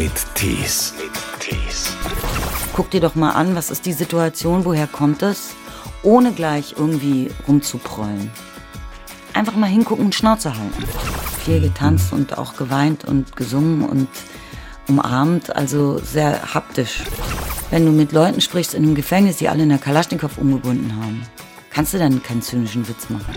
Mit Tees. Tees. Guck dir doch mal an, was ist die Situation, woher kommt es, ohne gleich irgendwie rumzuprollen. Einfach mal hingucken und Schnauze halten. Viel getanzt und auch geweint und gesungen und umarmt, also sehr haptisch. Wenn du mit Leuten sprichst in einem Gefängnis, die alle in der Kalaschnikow umgebunden haben, kannst du dann keinen zynischen Witz machen.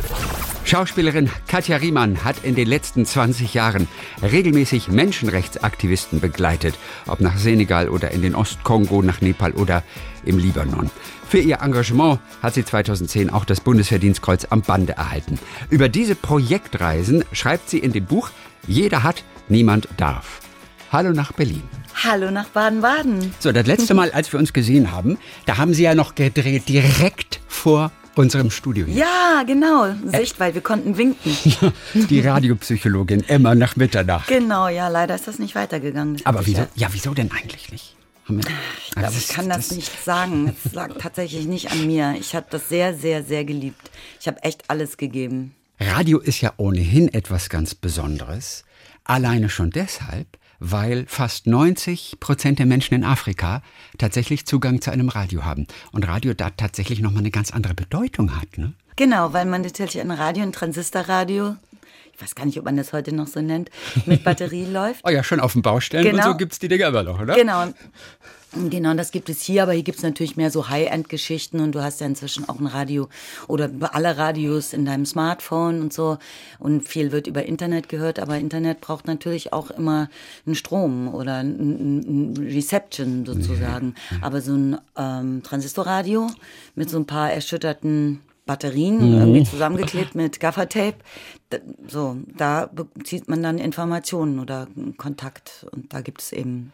Schauspielerin Katja Riemann hat in den letzten 20 Jahren regelmäßig Menschenrechtsaktivisten begleitet, ob nach Senegal oder in den Ostkongo, nach Nepal oder im Libanon. Für ihr Engagement hat sie 2010 auch das Bundesverdienstkreuz am Bande erhalten. Über diese Projektreisen schreibt sie in dem Buch Jeder hat, niemand darf. Hallo nach Berlin. Hallo nach Baden-Baden. So, das letzte Mal, als wir uns gesehen haben, da haben Sie ja noch gedreht direkt vor unserem Studio hier. Ja, genau. Sicht, weil wir konnten winken. Die Radiopsychologin Emma nach Mitternacht. Genau, ja, leider ist das nicht weitergegangen. Das Aber wieso? ja- Ja, wieso denn eigentlich nicht? Ich glaube, Also ich kann das, nicht sagen. Es lag tatsächlich nicht an mir. Ich habe das sehr, sehr, sehr geliebt. Ich habe echt alles gegeben. Radio ist ja ohnehin etwas ganz Besonderes. Alleine schon deshalb, weil fast 90 Prozent der Menschen in Afrika tatsächlich Zugang zu einem Radio haben. Und Radio da tatsächlich nochmal eine ganz andere Bedeutung hat. Ne? Genau, weil man natürlich ein Radio, ein Transistorradio, ich weiß gar nicht, ob man das heute noch so nennt, mit Batterie läuft. Oh ja, schon auf den Baustellen Genau. und so gibt's die Dinger immer noch, oder? Genau. Genau, das gibt es hier, aber hier gibt es natürlich mehr so High-End-Geschichten und du hast ja inzwischen auch ein Radio oder alle Radios in deinem Smartphone und so und viel wird über Internet gehört, aber Internet braucht natürlich auch immer einen Strom oder ein, ein Reception sozusagen. Aber so ein ähm, Transistorradio mit so ein paar erschütterten Batterien irgendwie zusammengeklebt mit Gaffertape, so, da bezieht man dann Informationen oder Kontakt. Und da gibt es eben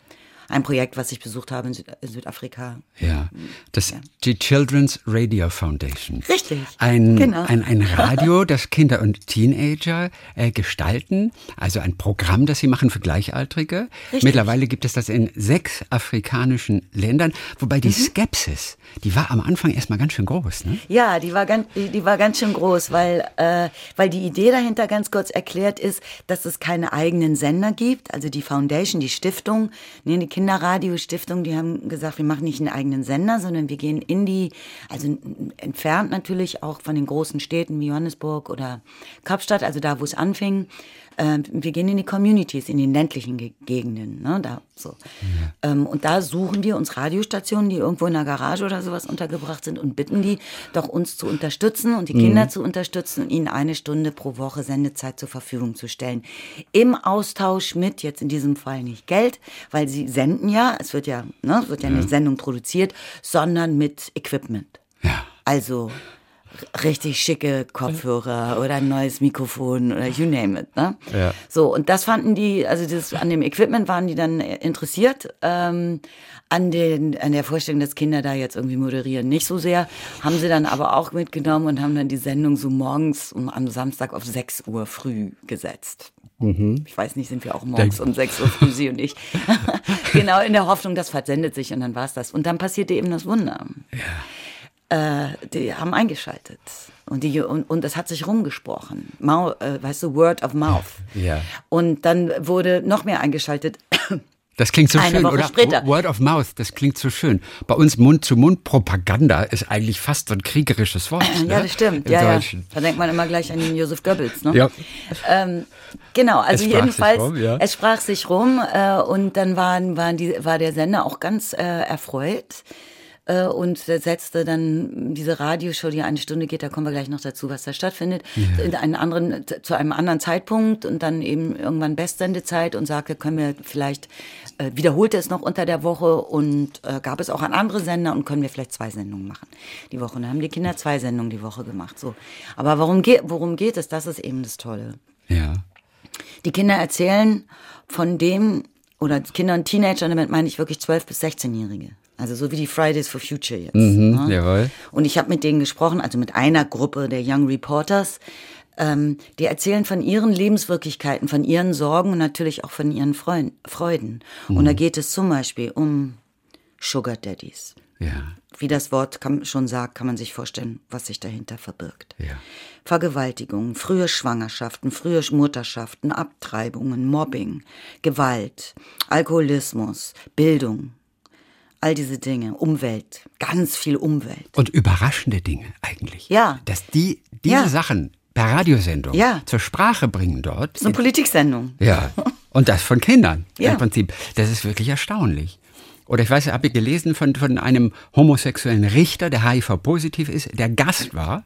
ein Projekt, was ich besucht habe in, Süd in Südafrika. Ja, das die Children's Radio Foundation. Richtig, Ein, genau. ein, ein Radio, das Kinder und Teenager äh, gestalten, also ein Programm, das sie machen für Gleichaltrige. Richtig. Mittlerweile gibt es das in sechs afrikanischen Ländern, wobei Mhm. die Skepsis, die war am Anfang erstmal ganz schön groß. Ne? Ja, die war ganz, die, war ganz schön groß, weil, äh, weil die Idee dahinter ganz kurz erklärt ist, dass es keine eigenen Sender gibt. Also die Foundation, die Stiftung, nee, die Kinderradiostiftung, die haben gesagt, wir machen nicht einen eigenen Sender, sondern wir gehen in die, also entfernt natürlich auch von den großen Städten wie Johannesburg oder Kapstadt, also da, wo es anfing. Äh, wir gehen in die Communities, in den ländlichen Ge Gegenden, ne, da so. Ähm, und da suchen wir uns Radiostationen, die irgendwo in der Garage oder sowas untergebracht sind und bitten die, doch uns zu unterstützen und die Kinder zu unterstützen und ihnen eine Stunde pro Woche Sendezeit zur Verfügung zu stellen. Im Austausch mit, jetzt in diesem Fall nicht Geld, weil sie senden ja, es wird ja, ne, es wird ja nicht Sendung produziert, sondern mit Equipment. Ja. Also richtig schicke Kopfhörer oder ein neues Mikrofon oder you name it. Ne? Ja. So, und das fanden die, also das, an dem Equipment waren die dann interessiert. Ähm, an, den, an der Vorstellung, dass Kinder da jetzt irgendwie moderieren, nicht so sehr. Haben sie dann aber auch mitgenommen und haben dann die Sendung so morgens um, am Samstag auf 6 Uhr früh gesetzt. Ich weiß nicht, sind wir auch morgens Denk- um 6 Uhr früh, sie und ich. genau, in der Hoffnung, das versendet sich und dann war's das. Und dann passierte eben das Wunder. Äh, die haben eingeschaltet. Und, die, und, und es hat sich rumgesprochen. Mau, äh, weißt du, Word of Mouth. Ja. Und dann wurde noch mehr eingeschaltet. Das klingt so Eine schön, Woche oder? später. Word of Mouth, das klingt so schön. Bei uns Mund-zu-Mund-Propaganda ist eigentlich fast so ein kriegerisches Wort. Ja, ne? das stimmt. Im Ja, ja. Da denkt man immer gleich an den Joseph Goebbels. Ne? Ja. Ähm, genau, also Es jedenfalls, rum, ja. es sprach sich rum äh, und dann waren, waren die, war der Sender auch ganz äh, erfreut äh, und setzte dann diese Radioshow, die eine Stunde geht, da kommen wir gleich noch dazu, was da stattfindet, in einen anderen, zu einem anderen Zeitpunkt und dann eben irgendwann Bestsendezeit und sagte, können wir vielleicht, äh, wiederholte es noch unter der Woche und äh, gab es auch an andere Sender und können wir vielleicht zwei Sendungen machen die Woche. Und dann haben die Kinder zwei Sendungen die Woche gemacht. So. Aber warum geht, worum geht es? Das ist eben das Tolle. Ja. Die Kinder erzählen von dem, oder Kinder und Teenager, damit meine ich wirklich 12- bis 16-Jährige. Also so wie die Fridays for Future jetzt. Mhm, ne? jawohl. Und ich habe mit denen gesprochen, also mit einer Gruppe der Young Reporters. Ähm, die erzählen von ihren Lebenswirklichkeiten, von ihren Sorgen und natürlich auch von ihren Freuden. Freuden. Und Mhm. da geht es zum Beispiel um Sugar Daddies. Ja. Wie das Wort kann, schon sagt, kann man sich vorstellen, was sich dahinter verbirgt. Ja. Vergewaltigungen, frühe Schwangerschaften, frühe Mutterschaften, Abtreibungen, Mobbing, Gewalt, Alkoholismus, Bildung, all diese Dinge, Umwelt, ganz viel Umwelt. Und überraschende Dinge eigentlich. Ja. Dass die diese Ja. Sachen per Radiosendung Ja. zur Sprache bringen dort. So eine Politiksendung. Ja. Und das von Kindern Ja. im Prinzip. Das ist wirklich erstaunlich. Oder ich weiß, habe ich gelesen von, von einem homosexuellen Richter, der HIV-positiv ist, der Gast war,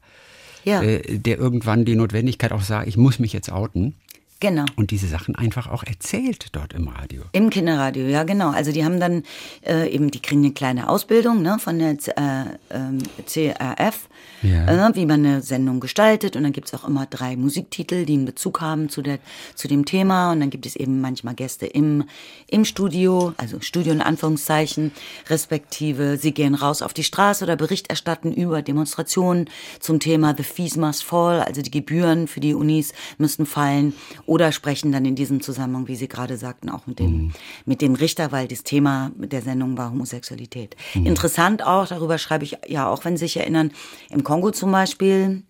Ja, äh, der irgendwann die Notwendigkeit auch sah, ich muss mich jetzt outen. Genau. Und diese Sachen einfach auch erzählt dort im Radio. Im Kinderradio, ja genau. Also die haben dann äh, eben, die kriegen eine kleine Ausbildung ne, von der äh, ähm, CRF, Ja. äh, wie man eine Sendung gestaltet. Und dann gibt's auch immer drei Musiktitel, die einen Bezug haben zu, der, zu dem Thema. Und dann gibt es eben manchmal Gäste im, im Studio, also Studio in Anführungszeichen, respektive sie gehen raus auf die Straße oder Bericht erstatten über Demonstrationen zum Thema The Fees Must Fall, also die Gebühren für die Unis müssten fallen oder sprechen dann in diesem Zusammenhang, wie Sie gerade sagten, auch mit dem, mit dem Richter, weil das Thema der Sendung war Homosexualität. Interessant auch, darüber schreibe ich ja auch, wenn Sie sich erinnern, im Kongo zum Beispiel,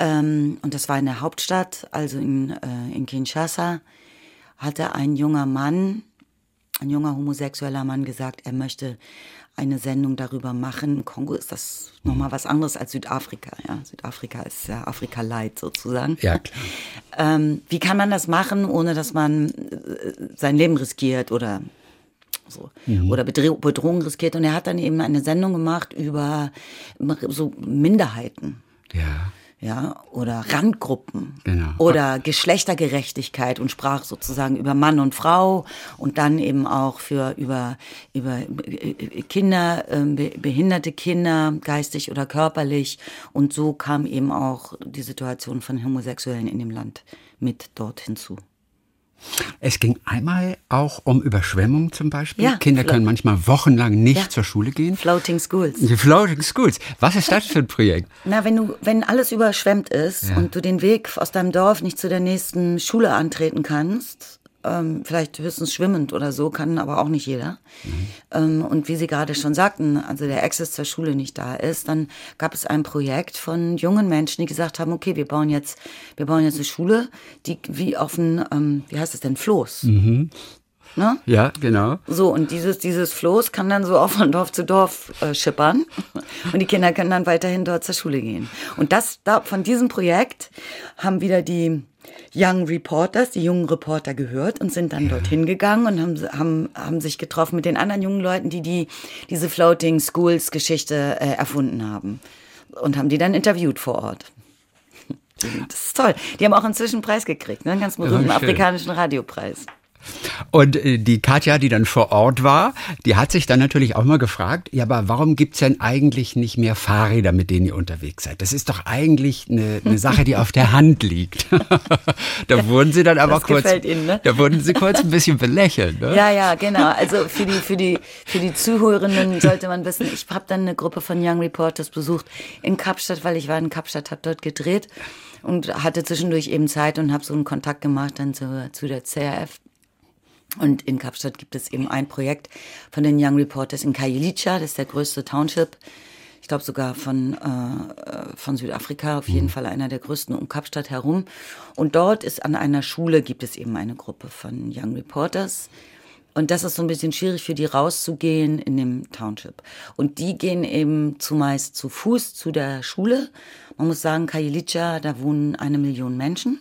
ähm, und das war in der Hauptstadt, also in, äh, in Kinshasa, hatte ein junger Mann, ein junger homosexueller Mann gesagt, er möchte eine Sendung darüber machen. Im Kongo ist das nochmal was anderes als Südafrika. Ja, Südafrika ist ja Afrika Light sozusagen. Ja, klar. Ähm, wie kann man das machen, ohne dass man äh, sein Leben riskiert oder so oder Bedroh- Bedrohung riskiert? Und er hat dann eben eine Sendung gemacht über so Minderheiten. Ja. Ja, oder Randgruppen. Genau. Oder Geschlechtergerechtigkeit und sprach sozusagen über Mann und Frau und dann eben auch für über, über äh, Kinder, be- behinderte Kinder, geistig oder körperlich. Und so kam eben auch die Situation von Homosexuellen in dem Land mit dort hinzu. Es ging einmal auch um Überschwemmung zum Beispiel. Ja, Kinder können manchmal wochenlang nicht Ja. zur Schule gehen. Floating Schools. Die Floating Schools. Was ist das für ein Projekt? Na, wenn du, wenn alles überschwemmt ist Ja. und du den Weg aus deinem Dorf nicht zu der nächsten Schule antreten kannst, ähm, vielleicht höchstens schwimmend oder so, kann aber auch nicht jeder. Ähm, und wie Sie gerade schon sagten, also der Access zur Schule nicht da ist, dann gab es ein Projekt von jungen Menschen, die gesagt haben, okay, wir bauen jetzt, wir bauen jetzt eine Schule, die wie auf ein, ähm, wie heißt es denn, Floß. Ne? Ja, genau. So, und dieses, dieses Floß kann dann so auch von Dorf zu Dorf äh, schippern. Und die Kinder können dann weiterhin dort zur Schule gehen. Und das, da, von diesem Projekt haben wieder die Young Reporters, die jungen Reporter gehört und sind dann dorthin gegangen und haben, haben, haben sich getroffen mit den anderen jungen Leuten, die, die diese Floating Schools Geschichte äh, erfunden haben. Und haben die dann interviewt vor Ort. Das ist toll. Die haben auch inzwischen einen Preis gekriegt, ne? einen ganz berühmten schön. afrikanischen Radiopreis. Und äh, die Katja, die dann vor Ort war, die hat sich dann natürlich auch mal gefragt, ja, aber warum gibt's denn eigentlich nicht mehr Fahrräder, mit denen ihr unterwegs seid? Das ist doch eigentlich eine, eine Sache, die auf der Hand liegt. da wurden sie dann aber Das kurz, Ihnen, ne? da wurden sie kurz ein bisschen belächelt. Ne? Ja, ja, genau. Also für die, für die, für die Zuhörenden sollte man wissen, ich habe dann eine Gruppe von Young Reporters besucht in Kapstadt, weil ich war in Kapstadt, habe dort gedreht und hatte zwischendurch eben Zeit und habe so einen Kontakt gemacht dann zu, zu der CRF. Und in Kapstadt gibt es eben ein Projekt von den Young Reporters in Kajilica, das ist der größte Township. Ich glaube sogar von, äh, von Südafrika, auf jeden Fall einer der größten um Kapstadt herum. Und dort ist an einer Schule, gibt es eben eine Gruppe von Young Reporters. Und das ist so ein bisschen schwierig für die rauszugehen in dem Township. Und die gehen eben zumeist zu Fuß zu der Schule. Man muss sagen, Kajilica, da wohnen eine Million Menschen.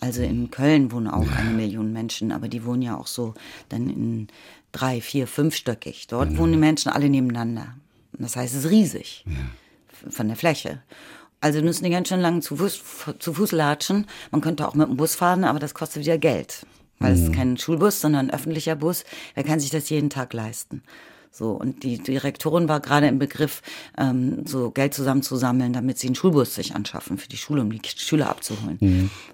Also in Köln wohnen auch eine Million Menschen, aber die wohnen ja auch so dann in drei, vier, fünfstöckig. Dort wohnen die Menschen alle nebeneinander. Das heißt, es ist riesig von der Fläche. Also müssen die ganz schön lang zu Fuß, zu Fuß latschen. Man könnte auch mit dem Bus fahren, aber das kostet wieder Geld. Weil es ist kein Schulbus, sondern ein öffentlicher Bus. Wer kann sich das jeden Tag leisten? So, und die Direktorin war gerade im Begriff, ähm, so Geld zusammenzusammeln, damit sie einen Schulbus sich anschaffen für die Schule, um die Schüler abzuholen.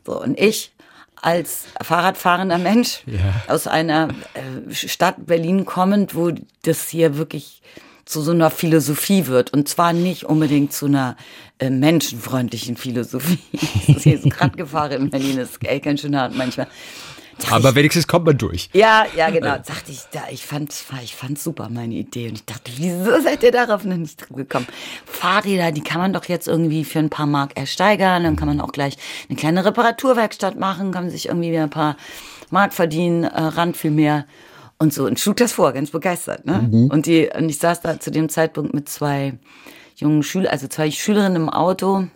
So, und ich als Fahrradfahrender Mensch aus einer äh, Stadt Berlin kommend, wo das hier wirklich zu so einer Philosophie wird. Und zwar nicht unbedingt zu einer äh, menschenfreundlichen Philosophie. das ist hier so gerade gefahren in Berlin, das ist echt ganz schön hart manchmal. Aber wenigstens kommt man durch. Ja, ja, genau. Sagte ich, da, ich fand, ich fand super meine Idee und ich dachte, wieso seid ihr darauf noch nicht gekommen? Fahrräder, die kann man doch jetzt irgendwie für ein paar Mark ersteigern, dann kann man auch gleich eine kleine Reparaturwerkstatt machen, kann sich irgendwie wieder ein paar Mark verdienen, äh, Rand viel mehr und so und schlug das vor, ganz begeistert. Ne? Mhm. Und die und ich saß da zu dem Zeitpunkt mit zwei jungen Schülern, also zwei Schülerinnen im Auto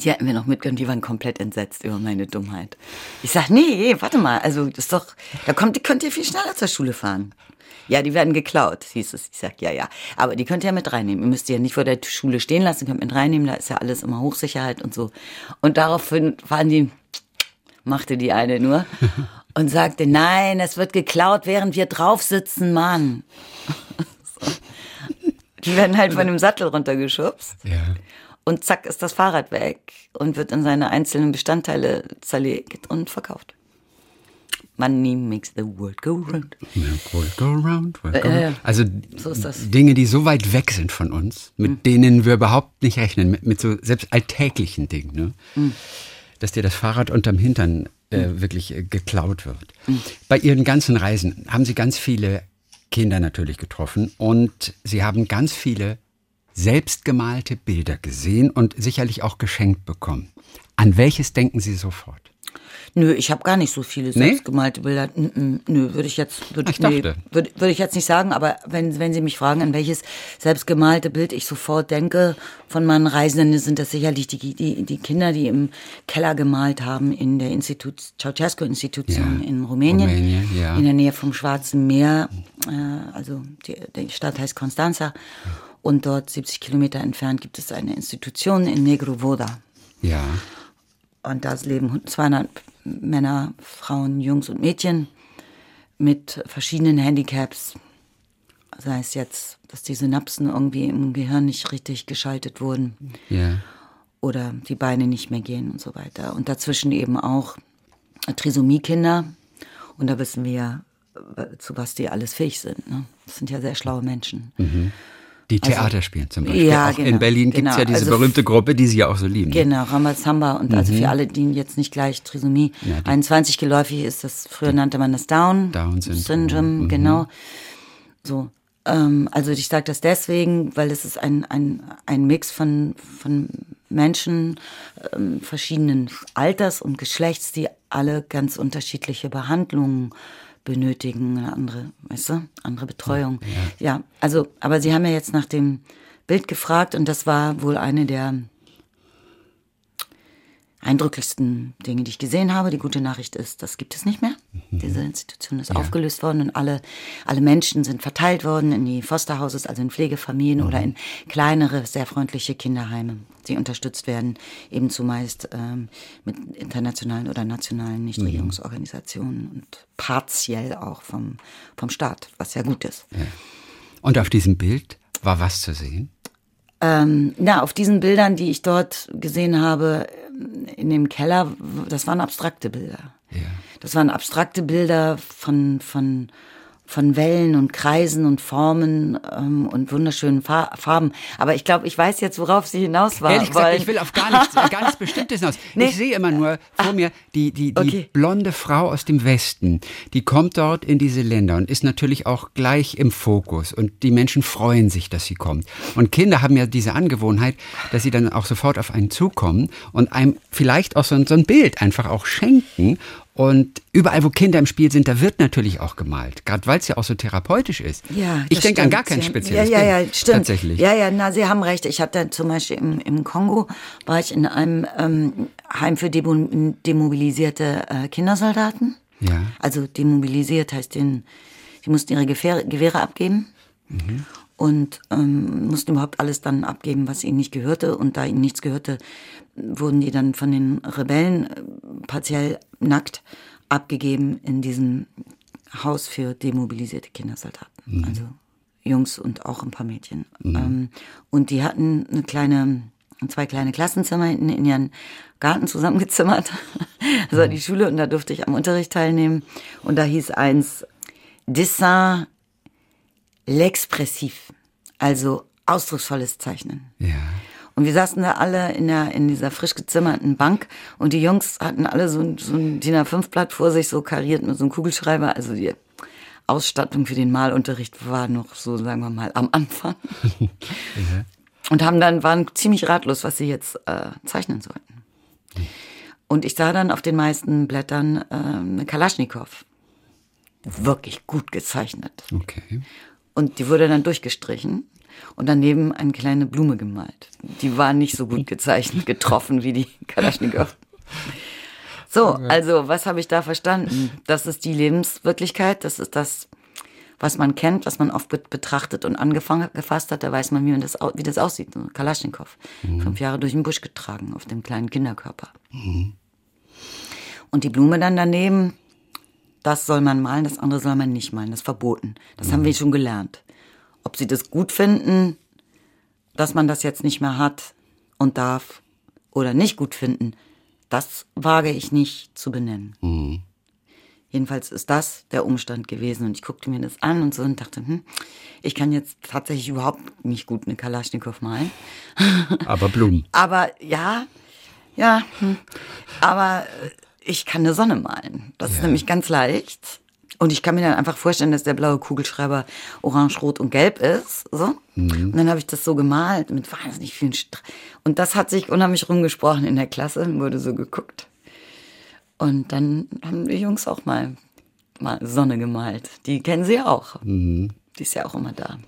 die hatten wir noch mitgenommen, die waren komplett entsetzt über meine Dummheit. Ich sag, nee, warte mal, also das ist doch, da kommt, die könnt ihr viel schneller zur Schule fahren. Ja, die werden geklaut, hieß es. Ich sag, ja, ja. Aber die könnt ihr ja mit reinnehmen. Ihr müsst die ja nicht vor der Schule stehen lassen, könnt mit reinnehmen, da ist ja alles immer Hochsicherheit und so. Und daraufhin waren die, machte die eine nur und sagte, nein, es wird geklaut, während wir drauf sitzen, Mann. Die werden halt von dem Sattel runtergeschubst. Ja und zack ist das Fahrrad weg und wird in seine einzelnen Bestandteile zerlegt und verkauft. Money makes the world go round. World go round. World go round. Also so Dinge, die so weit weg sind von uns, mit mhm. denen wir überhaupt nicht rechnen, mit, mit so selbst alltäglichen Dingen, ne? Mhm. dass dir das Fahrrad unterm Hintern äh, mhm. wirklich äh, geklaut wird. Mhm. Bei Ihren ganzen Reisen haben Sie ganz viele Kinder natürlich getroffen und Sie haben ganz viele selbstgemalte Bilder gesehen und sicherlich auch geschenkt bekommen. An welches denken Sie sofort? Nö, ich habe gar nicht so viele selbstgemalte? Bilder. Nö, würde ich jetzt würde ich, nee, würde, würde ich jetzt nicht sagen, aber wenn wenn Sie mich fragen, an welches selbstgemalte Bild ich sofort denke von meinen Reisenden, sind das sicherlich die die die Kinder, die im Keller gemalt haben in der Institut Ceausescu Institution ja. in Rumänien, Rumänien ja. in der Nähe vom Schwarzen Meer, äh, also die, die Stadt heißt Constanza. Und dort 70 Kilometer entfernt gibt es eine Institution in Negrovoda. Ja. Und da leben 200 Männer, Frauen, Jungs und Mädchen mit verschiedenen Handicaps. Sei es jetzt, dass die Synapsen irgendwie im Gehirn nicht richtig geschaltet wurden. Ja. Oder die Beine nicht mehr gehen und so weiter. Und dazwischen eben auch Trisomie-Kinder. Und da wissen wir, zu was die alles fähig sind. Ne? Das sind ja sehr schlaue Menschen. Mhm. Die also, Theater spielen zum Beispiel. Ja, auch genau, in Berlin gibt es genau. ja diese also, berühmte Gruppe, die Sie ja auch so lieben. Genau, Ramazamba. Und mhm. also für alle, die jetzt nicht gleich Trisomie ja, 21 geläufig ist, das früher nannte man das Down, Down Syndrom. Mhm. Genau. So. Ähm, also ich sage das deswegen, weil es ist ein, ein, ein Mix von, von Menschen ähm, verschiedenen Alters und Geschlechts, die alle ganz unterschiedliche Behandlungen benötigen, eine andere, weißt du, andere Betreuung. Ja. ja, also, aber Sie haben ja jetzt nach dem Bild gefragt und das war wohl eine der eindrücklichsten Dinge, die ich gesehen habe. Die gute Nachricht ist, das gibt es nicht mehr. Mhm. Diese Institution ist ja. aufgelöst worden und alle, alle Menschen sind verteilt worden in die Fosterhouses, also in Pflegefamilien mhm. oder in kleinere, sehr freundliche Kinderheime, die unterstützt werden, eben zumeist ähm, mit internationalen oder nationalen Nichtregierungsorganisationen mhm. und partiell auch vom, vom Staat, was ja gut ist. Ja. Und auf diesem Bild war was zu sehen? Ähm, na, auf diesen Bildern, die ich dort gesehen habe, in dem Keller, das waren abstrakte Bilder. Ja. Das waren abstrakte Bilder von, von von Wellen und Kreisen und Formen ähm, und wunderschönen Farben. Aber ich glaube, ich weiß jetzt, worauf Sie hinaus war. Ehrlich gesagt, ich will auf gar nichts, gar nichts Bestimmtes hinaus. Nee. Ich sehe immer nur vor mir die, die, die okay. blonde Frau aus dem Westen. Die kommt dort in diese Länder und ist natürlich auch gleich im Fokus. Und die Menschen freuen sich, dass sie kommt. Und Kinder haben ja diese Angewohnheit, dass sie dann auch sofort auf einen zukommen und einem vielleicht auch so, so ein Bild einfach auch schenken und überall, wo Kinder im Spiel sind, da wird natürlich auch gemalt. Gerade weil es ja auch so therapeutisch ist. Ja, ich denke an gar kein spezielles Ja, ja, ja, stimmt. Tatsächlich. Ja, ja, na, Sie haben recht. Ich hatte zum Beispiel im, im Kongo, war ich in einem ähm, Heim für demobilisierte äh, Kindersoldaten. Ja. Also demobilisiert heißt, den, die mussten ihre Gewehre, Gewehre abgeben. Mhm. Und ähm, mussten überhaupt alles dann abgeben, was ihnen nicht gehörte. Und da ihnen nichts gehörte, wurden die dann von den Rebellen äh, partiell nackt abgegeben in diesem Haus für demobilisierte Kindersoldaten. Mhm. Also Jungs und auch ein paar Mädchen. Mhm. Ähm, und die hatten eine kleine, zwei kleine Klassenzimmer hinten in ihren Garten zusammengezimmert. Das war die Schule und da durfte ich am Unterricht teilnehmen. Und da hieß eins Dessin l'expressif, also ausdrucksvolles Zeichnen. Ja. Und wir saßen da alle in, der, in dieser frisch gezimmerten Bank und die Jungs hatten alle so, so ein DIN A5-Blatt vor sich, so kariert mit so einem Kugelschreiber. Also die Ausstattung für den Malunterricht war noch so, sagen wir mal, am Anfang. ja. Und haben dann, waren ziemlich ratlos, was sie jetzt äh, zeichnen sollten. Und ich sah dann auf den meisten Blättern äh, eine Kalaschnikow. Wirklich gut gezeichnet. Okay. Und die wurde dann durchgestrichen und daneben eine kleine Blume gemalt. Die war nicht so gut gezeichnet, getroffen wie die Kalaschnikow. So, also was habe ich da verstanden? Das ist die Lebenswirklichkeit, das ist das, was man kennt, was man oft betrachtet und angefangen gefasst hat. Da weiß man, wie, das, wie das aussieht. Kalaschnikow, mhm. fünf Jahre durch den Busch getragen auf dem kleinen Kinderkörper. Mhm. Und die Blume dann daneben, das soll man malen, das andere soll man nicht malen, das ist verboten. Das mhm. haben wir schon gelernt. Ob sie das gut finden, dass man das jetzt nicht mehr hat und darf oder nicht gut finden, das wage ich nicht zu benennen. Mhm. Jedenfalls ist das der Umstand gewesen und ich guckte mir das an und so und dachte, hm, ich kann jetzt tatsächlich überhaupt nicht gut eine Kalaschnikow malen. Aber Blumen. Aber ja, ja, hm. aber ich kann eine Sonne malen. Das ja. ist nämlich ganz leicht. Und ich kann mir dann einfach vorstellen, dass der blaue Kugelschreiber orange, rot und gelb ist. So. Mhm. Und dann habe ich das so gemalt mit wahnsinnig vielen Str Und das hat sich unheimlich rumgesprochen in der Klasse, wurde so geguckt. Und dann haben die Jungs auch mal, mal Sonne gemalt. Die kennen sie ja auch. Mhm. Die ist ja auch immer da.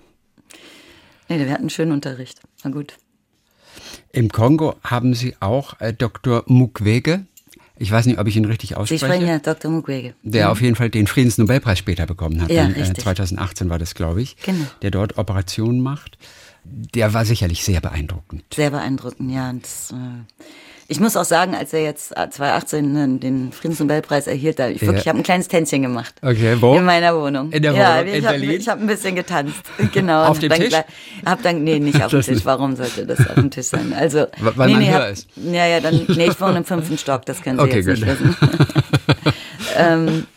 Nee, wir hatten einen schönen Unterricht. Na gut. Im Kongo haben Sie auch äh, Dr. Mukwege ich weiß nicht, ob ich ihn richtig ausspreche. Sie sprechen ja Dr. Mukwege. Der mhm. auf jeden Fall den Friedensnobelpreis später bekommen hat. Ja, Dann, äh, 2018 war das, glaube ich. Genau. Der dort Operationen macht. Der war sicherlich sehr beeindruckend. Sehr beeindruckend, ja. Das, äh ich muss auch sagen, als er jetzt 2018 äh, den Friedensnobelpreis erhielt, da ich ja. wirklich, ich habe ein kleines Tänzchen gemacht. Okay, wo? In meiner Wohnung. In der Wohnung ja, in ich Berlin? Hab, ich habe ein bisschen getanzt. Genau. auf dem Tisch? Hab dann, nee, nicht auf dem Tisch. Warum sollte das auf dem Tisch sein? Also, Weil nee, man nee, hab, ist. Ja, ja, dann, nee, ich wohne im fünften Stock, das können Sie okay, jetzt nicht wissen. ähm,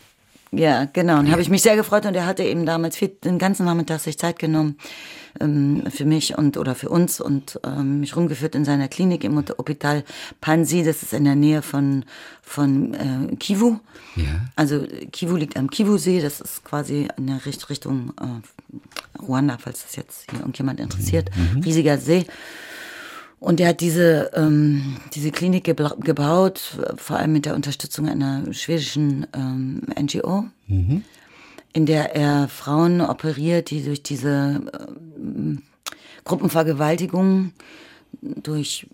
ja, genau. Und habe ich mich sehr gefreut und er hatte eben damals viel, den ganzen Nachmittag sich Zeit genommen ähm, für mich und oder für uns und ähm, mich rumgeführt in seiner Klinik im Hospital Pansi. Das ist in der Nähe von von äh, Kivu. Ja. Also Kivu liegt am Kivu-See. Das ist quasi in der Richtung äh, Ruanda, falls das jetzt hier irgendjemand interessiert. Mhm. Riesiger See. Und er hat diese, ähm, diese Klinik gebaut, vor allem mit der Unterstützung einer schwedischen ähm, NGO, mhm. in der er Frauen operiert, die durch diese ähm, Gruppenvergewaltigung, durch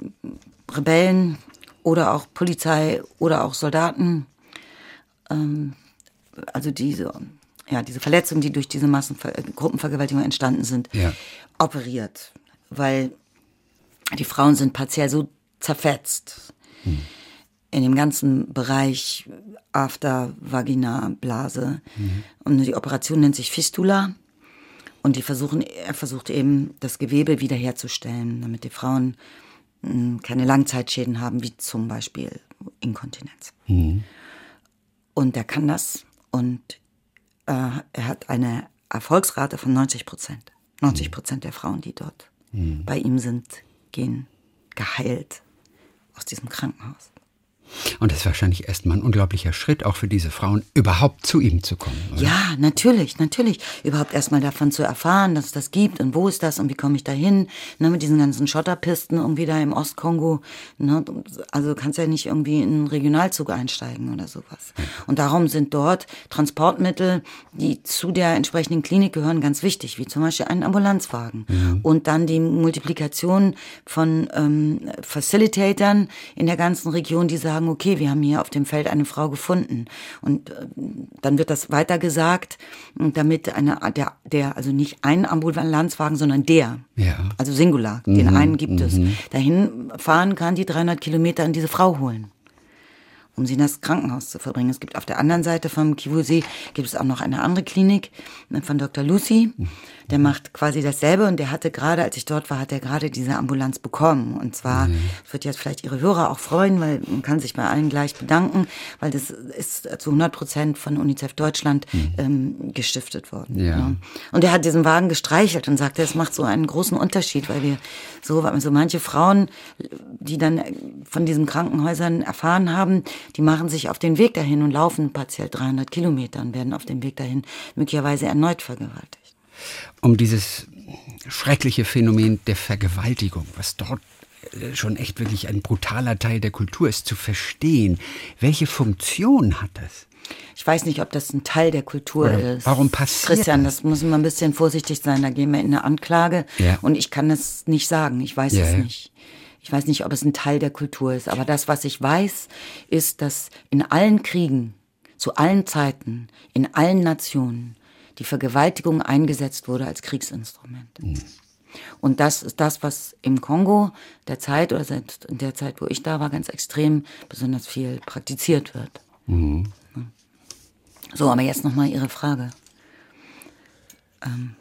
Rebellen oder auch Polizei oder auch Soldaten, ähm, also diese, ja, diese Verletzungen, die durch diese Massengruppenvergewaltigung entstanden sind, ja. operiert. Weil die Frauen sind partiell so zerfetzt. Hm. In dem ganzen Bereich After, Vagina, Blase. Mhm. Und die Operation nennt sich Fistula. Und die versuchen, er versucht eben, das Gewebe wiederherzustellen, damit die Frauen hm, keine Langzeitschäden haben, wie zum Beispiel Inkontinenz. Mhm. Und er kann das. Und äh, er hat eine Erfolgsrate von 90 Prozent. 90 Prozent der Frauen, die dort mhm. bei ihm sind, gehen geheilt aus diesem Krankenhaus. Und das ist wahrscheinlich erstmal ein unglaublicher Schritt, auch für diese Frauen, überhaupt zu ihm zu kommen. Oder? Ja, natürlich, natürlich. Überhaupt erstmal davon zu erfahren, dass es das gibt und wo ist das und wie komme ich da hin. Ne, mit diesen ganzen Schotterpisten irgendwie da im Ostkongo. Ne, also du kannst ja nicht irgendwie in einen Regionalzug einsteigen oder sowas. Und darum sind dort Transportmittel, die zu der entsprechenden Klinik gehören, ganz wichtig, wie zum Beispiel ein Ambulanzwagen. Mhm. Und dann die Multiplikation von ähm, Facilitatoren in der ganzen Region, die sagen, sagen, okay, wir haben hier auf dem Feld eine Frau gefunden. Und äh, dann wird das weiter gesagt, damit eine, der, der, also nicht ein Ambulanzwagen, sondern der, ja. also Singular, mhm. den einen gibt mhm. es, dahin fahren kann, die 300 Kilometer an diese Frau holen. um sie in das Krankenhaus zu verbringen. Es gibt auf der anderen Seite vom Kivu-See gibt es auch noch eine andere Klinik ne, von Dr. Lucy. Der macht quasi dasselbe und der hatte gerade, als ich dort war, hat er gerade diese Ambulanz bekommen. Und zwar, mhm. wird jetzt vielleicht Ihre Hörer auch freuen, weil man kann sich bei allen gleich bedanken, weil das ist zu 100 Prozent von UNICEF Deutschland mhm. ähm, gestiftet worden. Ja. Ne? Und er hat diesen Wagen gestreichelt und sagte, es macht so einen großen Unterschied, weil wir so, so manche Frauen, die dann von diesen Krankenhäusern erfahren haben, die machen sich auf den Weg dahin und laufen partiell 300 Kilometer und werden auf dem Weg dahin möglicherweise erneut vergewaltigt. Um dieses schreckliche Phänomen der Vergewaltigung, was dort äh, schon echt wirklich ein brutaler Teil der Kultur ist, zu verstehen. Welche Funktion hat das? Ich weiß nicht, ob das ein Teil der Kultur Oder ist. Warum passiert Christian, das? das muss man ein bisschen vorsichtig sein. Da gehen wir in eine Anklage. Ja. Und ich kann das nicht sagen. Ich weiß ja, es nicht. Ich weiß nicht, ob es ein Teil der Kultur ist, aber das, was ich weiß, ist, dass in allen Kriegen, zu allen Zeiten, in allen Nationen die Vergewaltigung eingesetzt wurde als Kriegsinstrument. Mhm. Und das ist das, was im Kongo der Zeit oder seit der Zeit, wo ich da war, ganz extrem besonders viel praktiziert wird. Mhm. So, aber jetzt nochmal Ihre Frage. Ähm,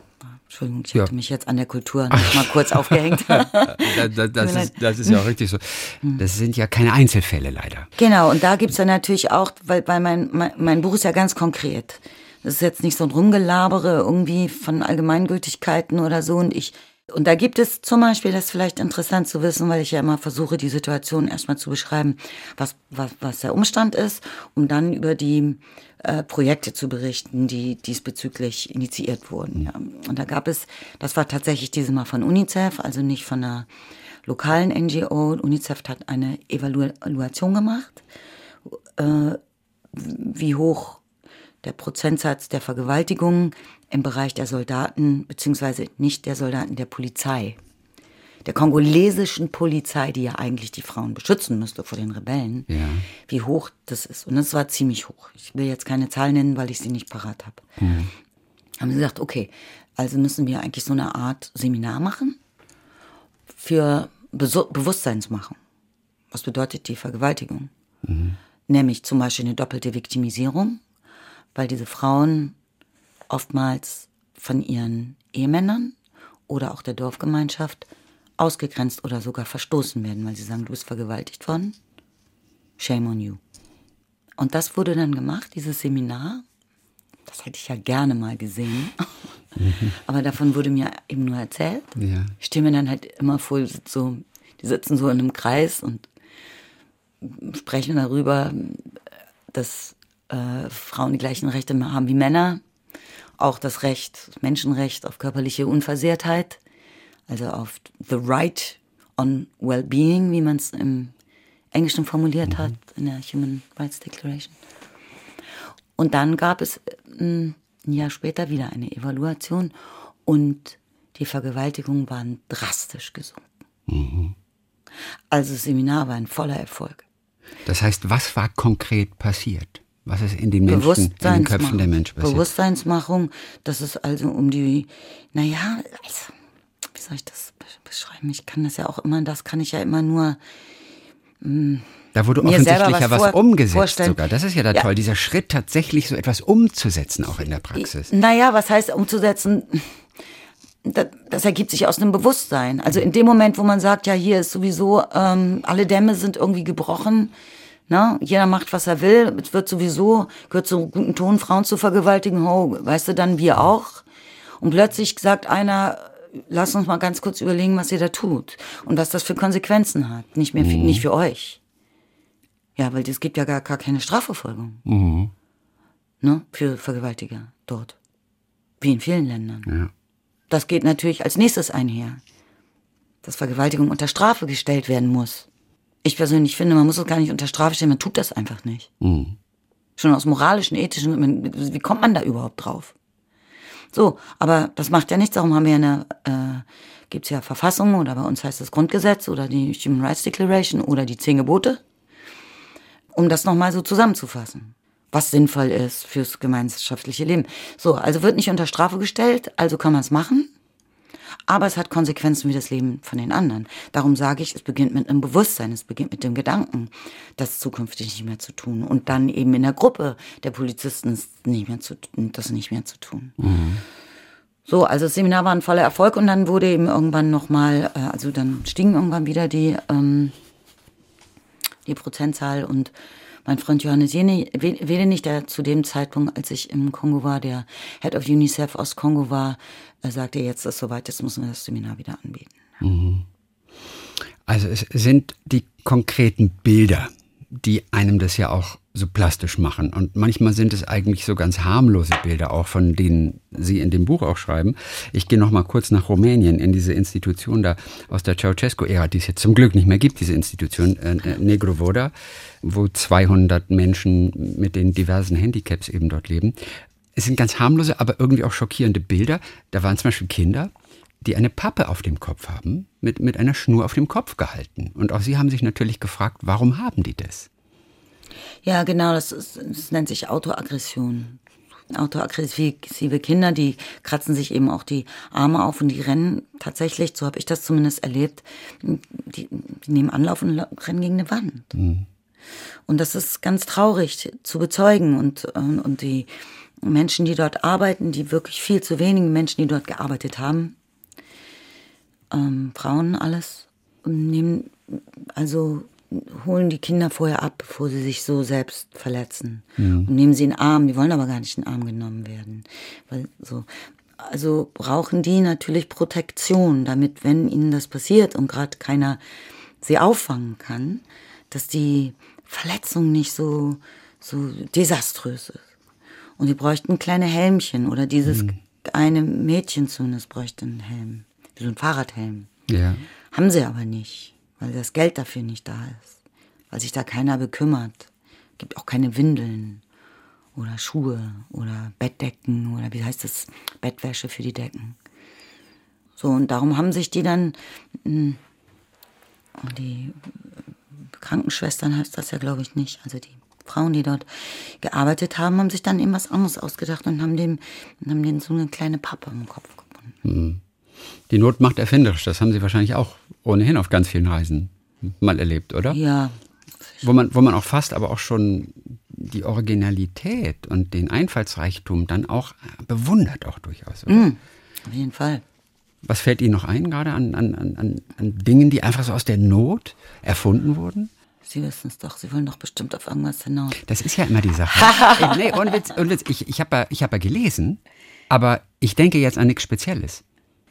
Entschuldigung, ich ja. hatte mich jetzt an der Kultur noch mal kurz aufgehängt. das, das, ist, das, ist, ja auch richtig so. Das sind ja keine Einzelfälle leider. Genau, und da gibt's ja natürlich auch, weil, weil mein, mein, mein Buch ist ja ganz konkret. Das ist jetzt nicht so ein Rumgelabere irgendwie von Allgemeingültigkeiten oder so. Und ich und da gibt es zum Beispiel, das ist vielleicht interessant zu wissen, weil ich ja immer versuche, die Situation erstmal zu beschreiben, was, was, was der Umstand ist, um dann über die äh, Projekte zu berichten, die diesbezüglich initiiert wurden. Ja. Und da gab es, das war tatsächlich dieses Mal von UNICEF, also nicht von einer lokalen NGO. UNICEF hat eine Evaluation gemacht, äh, wie hoch der Prozentsatz der Vergewaltigungen im Bereich der Soldaten, beziehungsweise nicht der Soldaten, der Polizei. Der kongolesischen Polizei, die ja eigentlich die Frauen beschützen müsste vor den Rebellen, ja. wie hoch das ist. Und das war ziemlich hoch. Ich will jetzt keine Zahl nennen, weil ich sie nicht parat habe. Mhm. Haben sie gesagt, okay, also müssen wir eigentlich so eine Art Seminar machen für Be Bewusstseinsmachung. Was bedeutet die Vergewaltigung? Mhm. Nämlich zum Beispiel eine doppelte Viktimisierung, weil diese Frauen oftmals von ihren Ehemännern oder auch der Dorfgemeinschaft ausgegrenzt oder sogar verstoßen werden, weil sie sagen, du bist vergewaltigt worden. Shame on you. Und das wurde dann gemacht, dieses Seminar. Das hätte ich ja gerne mal gesehen. Mhm. Aber davon wurde mir eben nur erzählt. Ja. Ich stehe mir dann halt immer vor, so, die sitzen so in einem Kreis und sprechen darüber, dass äh, Frauen die gleichen Rechte haben wie Männer auch das Recht, das Menschenrecht auf körperliche Unversehrtheit, also auf the right on well-being, wie man es im Englischen formuliert mhm. hat, in der Human Rights Declaration. Und dann gab es äh, ein Jahr später wieder eine Evaluation und die Vergewaltigungen waren drastisch gesunken. Mhm. Also das Seminar war ein voller Erfolg. Das heißt, was war konkret passiert? Was ist in den Menschen, in den Köpfen der Menschen passiert? Bewusstseinsmachung, dass es also um die, naja, also, wie soll ich das beschreiben? Ich kann das ja auch immer, das kann ich ja immer nur. Mh, hm, da wurde offensichtlich ja was vor, umgesetzt vorstellen. sogar. Das ist ja da ja. toll, dieser Schritt tatsächlich so etwas umzusetzen, auch in der Praxis. Naja, was heißt umzusetzen? Das, das, ergibt sich aus einem Bewusstsein. Also in dem Moment, wo man sagt, ja, hier ist sowieso, ähm, alle Dämme sind irgendwie gebrochen, Ne? Jeder macht, was er will. Es wird sowieso, gehört zu guten Ton, Frauen zu vergewaltigen. Oh, weißt du, dann wir auch. Und plötzlich sagt einer, lass uns mal ganz kurz überlegen, was ihr da tut. Und was das für Konsequenzen hat. Nicht mehr, mhm. für, nicht für euch. Ja, weil es gibt ja gar, gar keine Strafverfolgung. Mhm. Ne? Für Vergewaltiger dort. Wie in vielen Ländern. Ja. Das geht natürlich als nächstes einher. Dass Vergewaltigung unter Strafe gestellt werden muss. Ich persönlich finde, man muss es gar nicht unter Strafe stellen, man tut das einfach nicht. Mhm. Schon aus moralischen, ethischen, wie kommt man da überhaupt drauf? So, aber das macht ja nichts, darum haben wir ja eine, äh, gibt's ja Verfassung oder bei uns heißt das Grundgesetz oder die Human Rights Declaration oder die Zehn Gebote, um das nochmal so zusammenzufassen, was sinnvoll ist fürs gemeinschaftliche Leben. So, also wird nicht unter Strafe gestellt, also kann man es machen, Aber es hat Konsequenzen wie das Leben von den anderen. Darum sage ich, es beginnt mit einem Bewusstsein, es beginnt mit dem Gedanken, das zukünftig nicht mehr zu tun. Und dann eben in der Gruppe der Polizisten nicht mehr zu, das nicht mehr zu tun. Mhm. So, also das Seminar war ein voller Erfolg und dann wurde eben irgendwann nochmal, äh, also dann stiegen irgendwann wieder die, ähm, die Prozentzahl und mein Freund Johannes Wedenich, der zu dem Zeitpunkt, als ich im Kongo war, der Head of UNICEF aus Kongo war, sagte, jetzt ist soweit, jetzt müssen wir das Seminar wieder anbieten. Mhm. Also es sind die konkreten Bilder, die einem das ja auch so plastisch machen. Und manchmal sind es eigentlich so ganz harmlose Bilder auch, von denen Sie in dem Buch auch schreiben. Ich gehe noch mal kurz nach Rumänien, in diese Institution da aus der Ceausescu-Ära, die es jetzt zum Glück nicht mehr gibt, diese Institution äh, äh Negrovoda, wo 200 Menschen mit den diversen Handicaps eben dort leben. Es sind ganz harmlose, aber irgendwie auch schockierende Bilder. Da waren zum Beispiel Kinder, die eine Pappe auf dem Kopf haben, mit, mit einer Schnur auf dem Kopf gehalten. Und auch sie haben sich natürlich gefragt, warum haben die das? Ja, genau, das, ist, das nennt sich Autoaggression. Autoaggressive Kinder, die kratzen sich eben auch die Arme auf und die rennen tatsächlich, so habe ich das zumindest erlebt, die, die nehmen Anlauf und rennen gegen eine Wand. Mhm. Und das ist ganz traurig zu bezeugen und, und die Menschen, die dort arbeiten, die wirklich viel zu wenigen Menschen, die dort gearbeitet haben, ähm, Frauen alles, nehmen, also holen die Kinder vorher ab, bevor sie sich so selbst verletzen. Mhm. Und nehmen sie in den Arm, die wollen aber gar nicht in den Arm genommen werden. Weil so, also brauchen die natürlich Protektion, damit, wenn ihnen das passiert und gerade keiner sie auffangen kann, dass die Verletzung nicht so, so desaströs ist. Und die bräuchten kleine Helmchen oder dieses mhm. eine Mädchen zumindest bräuchte einen Helm, wie so ein Fahrradhelm. Ja. Haben sie aber nicht weil das Geld dafür nicht da ist, weil sich da keiner bekümmert. Gibt auch keine Windeln oder Schuhe oder Bettdecken oder wie heißt das, Bettwäsche für die Decken. So, und darum haben sich die dann, hm, die Krankenschwestern heißt das ja, glaube ich, nicht, also die Frauen, die dort gearbeitet haben, haben sich dann eben was anderes ausgedacht und haben dem, haben denen so eine kleine Pappe im Kopf gebunden. Mhm. Die Not macht erfinderisch, das haben Sie wahrscheinlich auch ohnehin auf ganz vielen Reisen mal erlebt, oder? Ja. Wo man, wo man auch fast aber auch schon die Originalität und den Einfallsreichtum dann auch bewundert, auch durchaus. Oder? Mm, auf jeden Fall. Was fällt Ihnen noch ein, gerade an, an, an, an Dingen, die einfach so aus der Not erfunden wurden? Sie wissen es doch, Sie wollen doch bestimmt auf irgendwas hinaus. Das ist ja immer die Sache. nee, und Witz, und Witz, ich, ich habe ja, hab ja gelesen, aber ich denke jetzt an nichts Spezielles.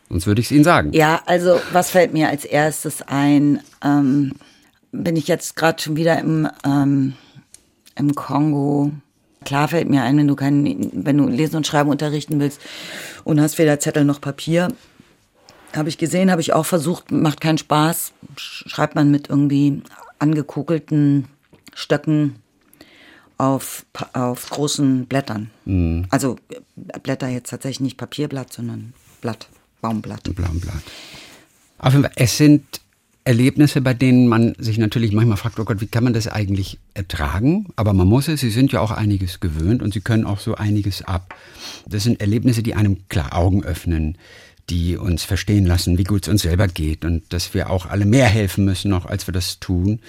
Sonst würde ich es Ihnen sagen. Ja, also was fällt mir als erstes ein? Ähm, bin ich jetzt gerade schon wieder im, ähm, im Kongo. Klar fällt mir ein, wenn du kein, wenn du Lesen und Schreiben unterrichten willst und hast weder Zettel noch Papier. Habe ich gesehen, habe ich auch versucht, macht keinen Spaß. Schreibt man mit irgendwie angekugelten Stöcken auf, auf großen Blättern. Mhm. Also Blätter jetzt tatsächlich nicht Papierblatt, sondern Blatt. Baumblatt. Baumblatt. Auf jeden Fall, es sind Erlebnisse, bei denen man sich natürlich manchmal fragt, oh Gott, wie kann man das eigentlich ertragen? Aber man muss es, sie sind ja auch einiges gewöhnt und sie können auch so einiges ab. Das sind Erlebnisse, die einem klar Augen öffnen, die uns verstehen lassen, wie gut es uns selber geht und dass wir auch alle mehr helfen müssen noch, als wir das tun.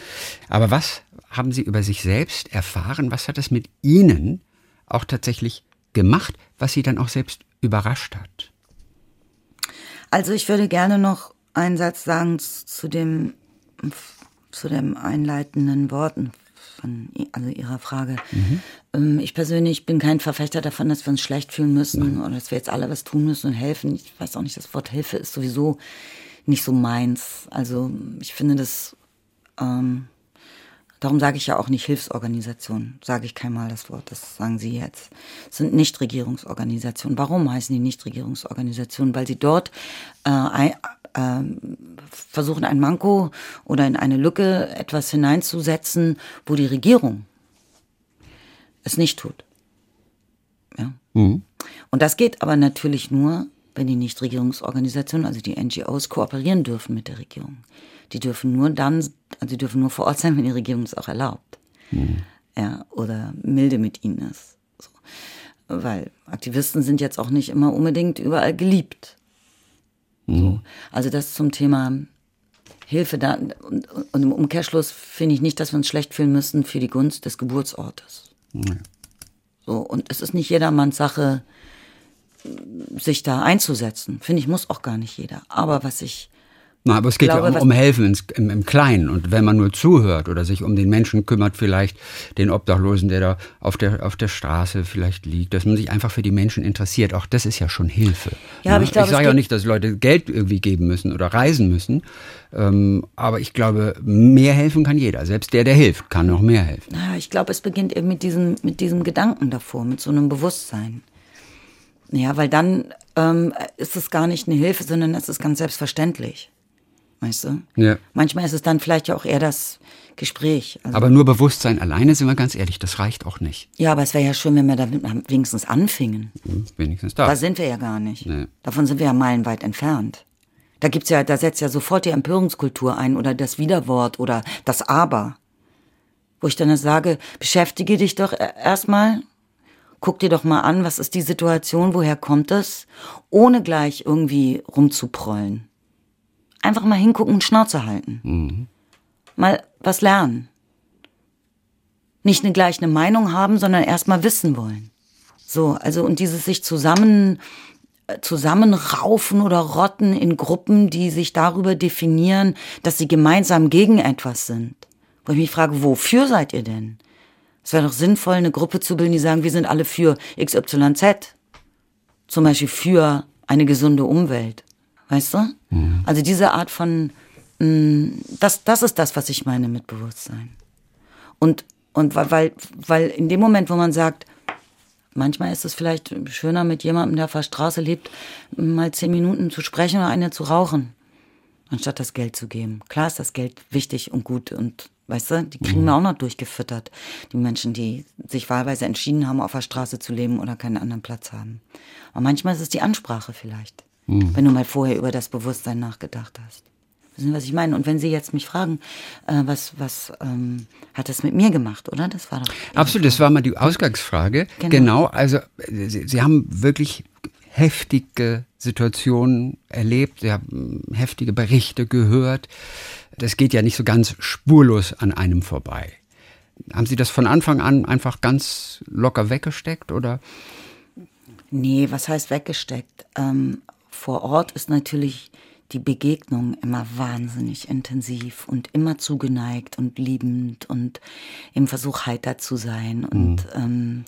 Aber was haben Sie über sich selbst erfahren? Was hat es mit Ihnen auch tatsächlich gemacht, was Sie dann auch selbst überrascht hat? Also ich würde gerne noch einen Satz sagen zu dem, zu dem einleitenden Worten von also Ihrer Frage. Mhm. Ähm, ich persönlich bin kein Verfechter davon, dass wir uns schlecht fühlen müssen oder dass wir jetzt alle was tun müssen und helfen. Ich weiß auch nicht, das Wort Hilfe ist sowieso nicht so meins. Also ich finde das ähm, Darum sage ich ja auch nicht Hilfsorganisation, sage ich keinmal das Wort, das sagen Sie jetzt. Es sind Nichtregierungsorganisationen. Warum heißen die Nichtregierungsorganisationen? Weil sie dort äh, äh, versuchen, ein Manko oder in eine Lücke etwas hineinzusetzen, wo die Regierung es nicht tut. Ja? Mhm. Und das geht aber natürlich nur, wenn die Nichtregierungsorganisationen, also die NGOs, kooperieren dürfen mit der Regierung. Die dürfen nur dann, also die dürfen nur vor Ort sein, wenn die Regierung es auch erlaubt. Mhm. Ja, oder milde mit ihnen ist. So. Weil Aktivisten sind jetzt auch nicht immer unbedingt überall geliebt. Mhm. So. Also das zum Thema Hilfe da. Und, und im Umkehrschluss finde ich nicht, dass wir uns schlecht fühlen müssen für die Gunst des Geburtsortes. Mhm. So, und es ist nicht jedermanns Sache, sich da einzusetzen. Finde ich, muss auch gar nicht jeder. Aber was ich na, aber es geht glaube, ja um, um Helfen ins, im, im, Kleinen. Und wenn man nur zuhört oder sich um den Menschen kümmert, vielleicht den Obdachlosen, der da auf der, auf der Straße vielleicht liegt, dass man sich einfach für die Menschen interessiert, auch das ist ja schon Hilfe. Ja, aber ich, glaube, ich sage ja nicht, dass Leute Geld irgendwie geben müssen oder reisen müssen. Ähm, aber ich glaube, mehr helfen kann jeder. Selbst der, der hilft, kann noch mehr helfen. Ja, ich glaube, es beginnt eben mit diesem, mit diesem Gedanken davor, mit so einem Bewusstsein. Ja, weil dann ähm, ist es gar nicht eine Hilfe, sondern es ist ganz selbstverständlich. Weißt du? Ja. Manchmal ist es dann vielleicht ja auch eher das Gespräch. Also aber nur Bewusstsein alleine, sind wir ganz ehrlich, das reicht auch nicht. Ja, aber es wäre ja schön, wenn wir da wenigstens anfingen. Hm, wenigstens da. Da sind wir ja gar nicht. Nee. Davon sind wir ja meilenweit entfernt. Da gibt's ja, da setzt ja sofort die Empörungskultur ein oder das Widerwort oder das Aber. Wo ich dann sage, beschäftige dich doch e-, erstmal guck dir doch mal an, was ist die Situation, woher kommt es, ohne gleich irgendwie rumzuprollen. Einfach mal hingucken und Schnauze halten. Mhm. Mal was lernen. Nicht eine gleich eine Meinung haben, sondern erst mal wissen wollen. So, also und dieses sich zusammen äh, zusammenraufen oder rotten in Gruppen, die sich darüber definieren, dass sie gemeinsam gegen etwas sind. Wo ich mich frage, wofür seid ihr denn? Es wäre doch sinnvoll, eine Gruppe zu bilden, die sagen, wir sind alle für XYZ. Zum Beispiel für eine gesunde Umwelt. Weißt du? Mhm. Also diese Art von, mh, mm, das, das ist das, was ich meine mit Bewusstsein. Und, und weil, weil, weil in dem Moment, wo man sagt, manchmal ist es vielleicht schöner, mit jemandem, der auf der Straße lebt, mal zehn Minuten zu sprechen oder eine zu rauchen, anstatt das Geld zu geben. Klar ist das Geld wichtig und gut und Weißt du, die kriegen mhm. wir auch noch durchgefüttert. Die Menschen, die sich wahlweise entschieden haben, auf der Straße zu leben oder keinen anderen Platz haben. Aber manchmal ist es die Ansprache vielleicht, mhm. wenn du mal vorher über das Bewusstsein nachgedacht hast. Wissen Sie, was ich meine? Und wenn Sie jetzt mich fragen, äh, was, was ähm, hat das mit mir gemacht, oder? Das war doch. Absolut, das war mal die Ausgangsfrage. Genau, genau also Sie, Sie haben wirklich heftige Situationen erlebt, Sie haben heftige Berichte gehört das geht ja nicht so ganz spurlos an einem vorbei. Haben Sie das von Anfang an einfach ganz locker weggesteckt oder? Nee, was heißt weggesteckt? Ähm, vor Ort ist natürlich die Begegnung immer wahnsinnig intensiv und immer zugeneigt und liebend und im Versuch heiter zu sein. Und mhm. ähm,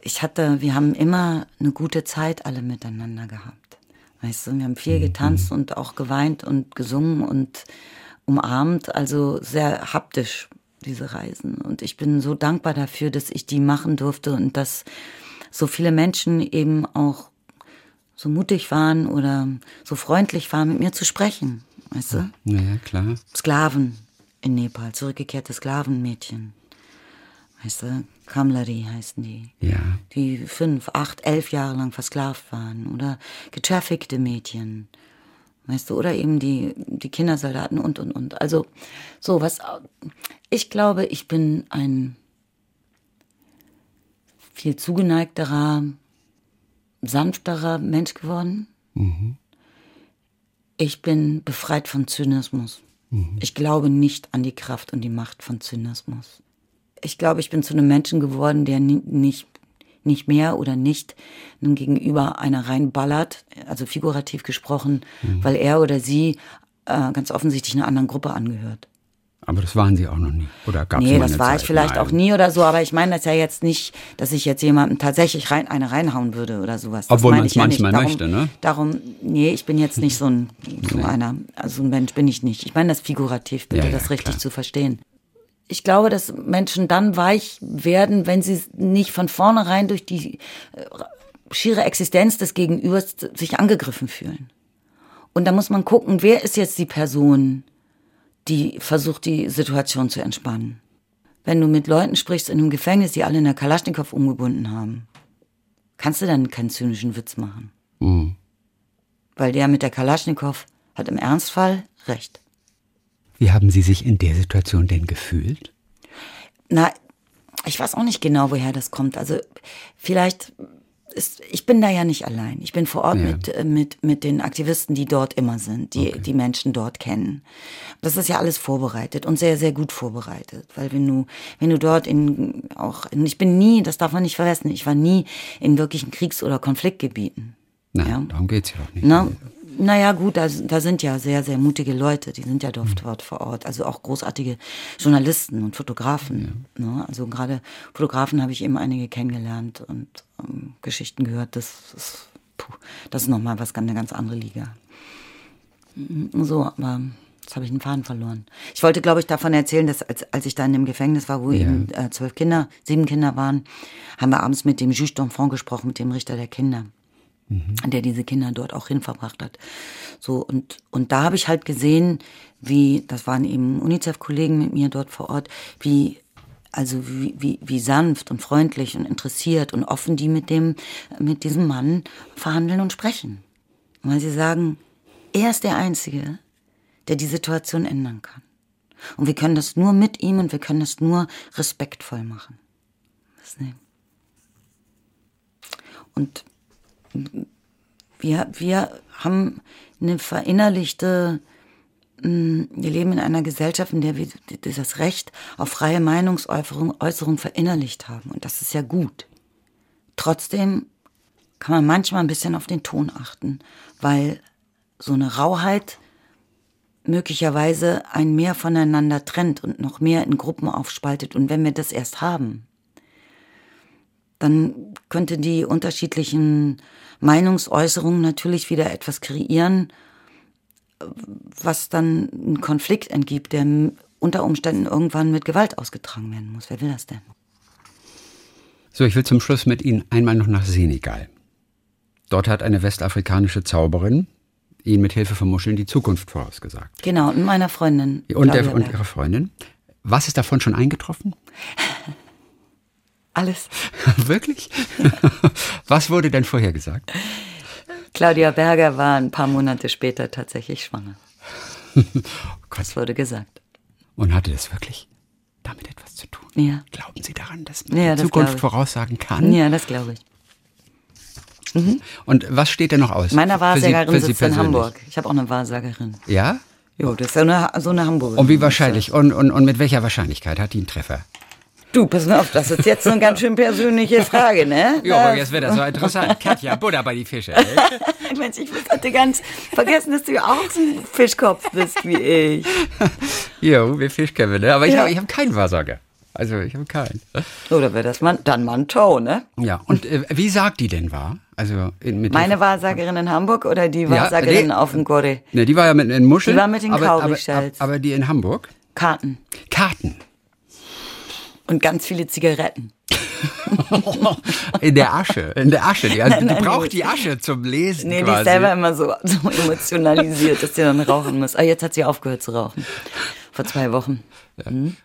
ich hatte, wir haben immer eine gute Zeit alle miteinander gehabt. Weißt du, wir haben viel mhm. getanzt und auch geweint und gesungen und umarmt, also sehr haptisch, diese Reisen. Und ich bin so dankbar dafür, dass ich die machen durfte und dass so viele Menschen eben auch so mutig waren oder so freundlich waren, mit mir zu sprechen. Weißt du? Ja, klar. Sklaven in Nepal, zurückgekehrte Sklavenmädchen. Weißt du, Kamlari heißen die. Ja. Die fünf, acht, elf Jahre lang versklavt waren. Oder getraffickte Mädchen. Weißt du, oder eben die, die Kindersoldaten und, und, und. Also, so was. Ich glaube, ich bin ein viel zugeneigterer, sanfterer Mensch geworden. Mhm. Ich bin befreit von Zynismus. Mhm. Ich glaube nicht an die Kraft und die Macht von Zynismus. Ich glaube, ich bin zu einem Menschen geworden, der nicht nicht mehr oder nicht einem Gegenüber einer reinballert, also figurativ gesprochen, mhm. weil er oder sie äh, ganz offensichtlich einer anderen Gruppe angehört. Aber das waren Sie auch noch nie. Oder gab es Nee, das war Zeit? ich vielleicht Nein. auch nie oder so, aber ich meine das ja jetzt nicht, dass ich jetzt jemandem tatsächlich rein, eine reinhauen würde oder sowas. Das Obwohl man es manchmal ja darum, möchte, ne? Darum, nee, ich bin jetzt nicht so ein, so nee. einer, also ein Mensch bin ich nicht. Ich meine das figurativ, bitte, ja, ja, das richtig klar. zu verstehen ich glaube, dass Menschen dann weich werden, wenn sie nicht von vornherein durch die äh, schiere Existenz des Gegenübers sich angegriffen fühlen. Und da muss man gucken, wer ist jetzt die Person, die versucht, die Situation zu entspannen. Wenn du mit Leuten sprichst in einem Gefängnis, die alle in der Kalaschnikow umgebunden haben, kannst du dann keinen zynischen Witz machen. Mhm. Weil der mit der Kalaschnikow hat im Ernstfall recht. Wie haben Sie sich in der Situation denn gefühlt? Na, ich weiß auch nicht genau, woher das kommt. Also vielleicht ist, ich bin da ja nicht allein. Ich bin vor Ort Ja. mit, äh, mit, mit den Aktivisten, die dort immer sind, die die Menschen dort kennen. Das ist ja alles vorbereitet und sehr, sehr gut vorbereitet. Weil wenn du, wenn du dort in, auch, ich bin nie, das darf man nicht vergessen, ich war nie in wirklichen Kriegs- oder Konfliktgebieten. Nein, Ja. darum geht's ja auch nicht. Na, naja, gut, da, da sind ja sehr, sehr mutige Leute, die sind ja dort, Hm. dort vor Ort. Also auch großartige Journalisten und Fotografen. Ne? Also gerade Fotografen habe ich eben einige kennengelernt und ähm, Geschichten gehört. Das ist, puh, das ist nochmal was, eine ganz andere Liga. Mm, So, aber jetzt habe ich den Faden verloren. Ich wollte, glaube ich, davon erzählen, dass als, als ich dann im Gefängnis war, wo Ja. eben äh, zwölf Kinder, sieben Kinder waren, haben wir abends mit dem Juge d'Enfant gesprochen, mit dem Richter der Kinder der diese Kinder dort auch hinverbracht hat. So und und da habe ich halt gesehen, wie das waren eben UNICEF-Kollegen mit mir dort vor Ort, wie also wie, wie, wie sanft und freundlich und interessiert und offen die mit dem mit diesem Mann verhandeln und sprechen, weil sie sagen, er ist der einzige, der die Situation ändern kann. Und wir können das nur mit ihm und wir können das nur respektvoll machen. Und wir, wir haben eine verinnerlichte, mh, wir leben in einer Gesellschaft, in der wir das Recht auf freie Meinungsäußerung Äußerung verinnerlicht haben. Und das ist ja gut. Trotzdem kann man manchmal ein bisschen auf den Ton achten, weil so eine Rauheit möglicherweise ein mehr voneinander trennt und noch mehr in Gruppen aufspaltet. Und wenn wir das erst haben, dann könnte die unterschiedlichen Meinungsäußerungen natürlich wieder etwas kreieren, was dann einen Konflikt entgibt, der unter Umständen irgendwann mit Gewalt ausgetragen werden muss. Wer will das denn? So, ich will zum Schluss mit Ihnen einmal noch nach Senegal. Dort hat eine westafrikanische Zauberin Ihnen mit Hilfe von Muscheln die Zukunft vorausgesagt. Genau, und meiner Freundin. Und, der, und. Ihrer Freundin. Was ist davon schon eingetroffen? Alles. Wirklich? Was wurde denn vorher gesagt? Claudia Berger war ein paar Monate später tatsächlich schwanger. Das wurde gesagt. Und hatte das wirklich damit etwas zu tun? Ja. Glauben Sie daran, dass man Ja, die das Zukunft voraussagen kann? Ja, das glaube ich. Und was steht denn noch aus? Meine Sie- Wahrsagerin Sie sitzt in persönlich? Hamburg. Ich habe auch eine Wahrsagerin. Ja? Jo, das ist so eine, so eine Hamburgerin. Und wie wahrscheinlich? Und, und, und mit welcher Wahrscheinlichkeit hat die einen Treffer? Du, pass mal auf, das ist jetzt eine ganz schön persönliche Frage, ne? Ja, aber jetzt wird das so interessant. Katja, Buddha bei die Fische. ey. Mensch, ich hatte ganz vergessen, dass du ja auch so ein Fischkopf bist wie ich. Jo, wir Fischköpfe, ne? Aber ich Ja. habe hab keinen Wahrsager. Also, ich habe keinen. Oder wäre das mal, dann mal ein Tau, ne? Ja, und äh, wie sagt die denn wahr? Also, Meine Wahrsagerin in Hamburg oder die Ja, Wahrsagerin nee. auf dem Gorre? Ne, die war ja mit in Muscheln. Die war mit den aber, aber, aber, aber die in Hamburg? Karten Karten. Und ganz viele Zigaretten. In der Asche. In der Asche. Die, die nein, braucht nee. die Asche zum Lesen Nee, die quasi. ist selber immer so, so emotionalisiert, dass sie dann rauchen muss. Ah, jetzt hat sie aufgehört zu rauchen. Vor zwei Wochen.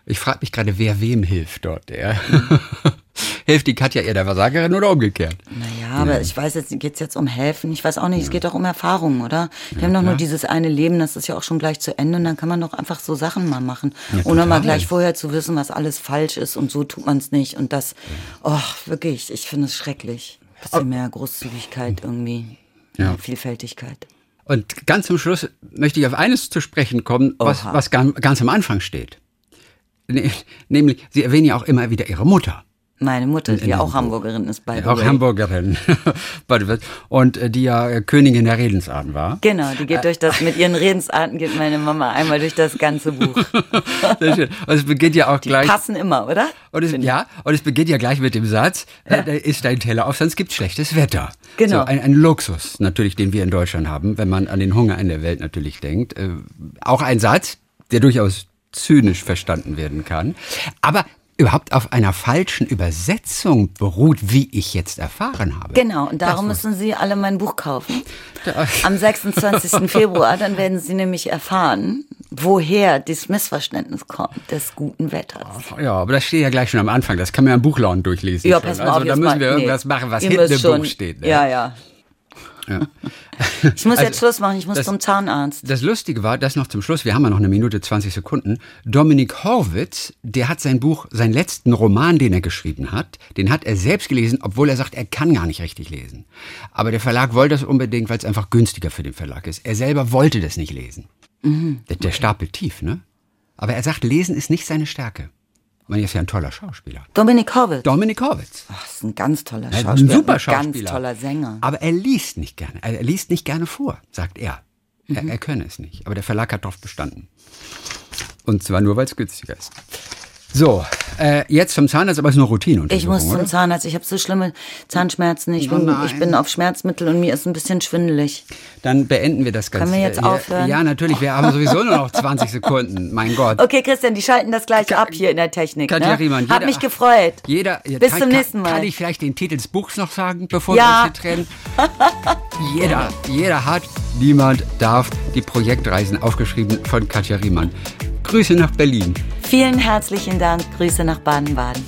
Ich frage mich gerade, wer wem hilft dort. Ja. Hilft die Katja eher der Wahrsagerin oder umgekehrt? Naja, aber ich weiß jetzt, geht's jetzt um helfen? Ich weiß auch nicht, es geht doch um Erfahrungen, oder? Wir haben doch nur dieses eine Leben, das ist ja auch schon gleich zu Ende und dann kann man doch einfach so Sachen mal machen. ohne mal gleich vorher zu wissen, was alles falsch ist und so tut man es nicht. Und das, oh, wirklich, ich finde es schrecklich. Bisschen mehr Großzügigkeit irgendwie. Ja. Vielfältigkeit. Und ganz zum Schluss möchte ich auf eines zu sprechen kommen, was, was ganz, ganz am Anfang steht. Ne- Nämlich, Sie erwähnen ja auch immer wieder Ihre Mutter. Meine Mutter, die in auch Hamburg. Hamburgerin ist, bei Auch Hamburgerin. Und äh, die ja äh, Königin der Redensarten war. Genau, die geht durch das, mit ihren Redensarten geht meine Mama einmal durch das ganze Buch. Sehr schön. Und es beginnt ja auch Die gleich. passen immer, oder? Und es, ja, und es beginnt ja gleich mit dem Satz, äh, da ist dein Teller auf, sonst gibt's schlechtes Wetter. Genau. So, ein, ein Luxus natürlich, den wir in Deutschland haben, wenn man an den Hunger in der Welt natürlich denkt. Äh, auch ein Satz, der durchaus zynisch verstanden werden kann. Aber überhaupt auf einer falschen Übersetzung beruht, wie ich jetzt erfahren habe. Genau, und darum Das müssen Sie alle mein Buch kaufen. Am 26. Februar, dann werden Sie nämlich erfahren, woher dieses Missverständnis kommt des guten Wetters. Ja, aber das steht ja gleich schon am Anfang. Das kann man ja im Buchladen durchlesen. Ja, schon. pass mal also auf, da müssen mal- wir nee. irgendwas machen, was im schon- Buch steht. Ne? Ja, ja. Ja. Ich muss Also, jetzt Schluss machen, ich muss das- zum Zahnarzt. Das Lustige war, das noch zum Schluss, wir haben ja noch eine Minute 20 Sekunden. Dominik Horwitz, der hat sein Buch, seinen letzten Roman, den er geschrieben hat, den hat er selbst gelesen, obwohl er sagt, er kann gar nicht richtig lesen. Aber der Verlag wollte das unbedingt, weil es einfach günstiger für den Verlag ist. Er selber wollte das nicht lesen. Der, der stapelt tief, ne? Aber er sagt, Lesen ist nicht seine Stärke. Er ist ja ein toller Schauspieler. Dominik Horwitz. Dominik Horwitz. Ach, das ist ein ganz toller Er Schauspieler. ein super ein Schauspieler. Ganz toller Sänger. Aber er liest nicht gerne. Er liest nicht gerne vor, sagt er. Er, er könne es nicht. Aber der Verlag hat darauf bestanden. Und zwar nur, weil es günstiger ist. So, äh, jetzt zum Zahnarzt, aber es ist nur Routine. Ich muss zum Zahnarzt. Ich habe so schlimme Zahnschmerzen. Ich Oh bin, ich bin auf Schmerzmittel und mir ist ein bisschen schwindelig. Dann beenden wir das Ganze. Können wir jetzt Ja, aufhören? Ja, natürlich. Wir haben sowieso nur noch 20 Sekunden. Mein Gott. Okay, Christian, die schalten das gleich ab hier in der Technik. Katja ne? Riemann, Hat jeder- mich gefreut. Jeder, Bis kann, zum nächsten Mal. Kann ich vielleicht den Titel des Buchs noch sagen, bevor Ja. wir uns hier trennen? jeder, jeder hat, niemand darf die Projektreisen aufgeschrieben von Katja Riemann. Grüße nach Berlin. Vielen herzlichen Dank. Grüße nach Baden-Baden.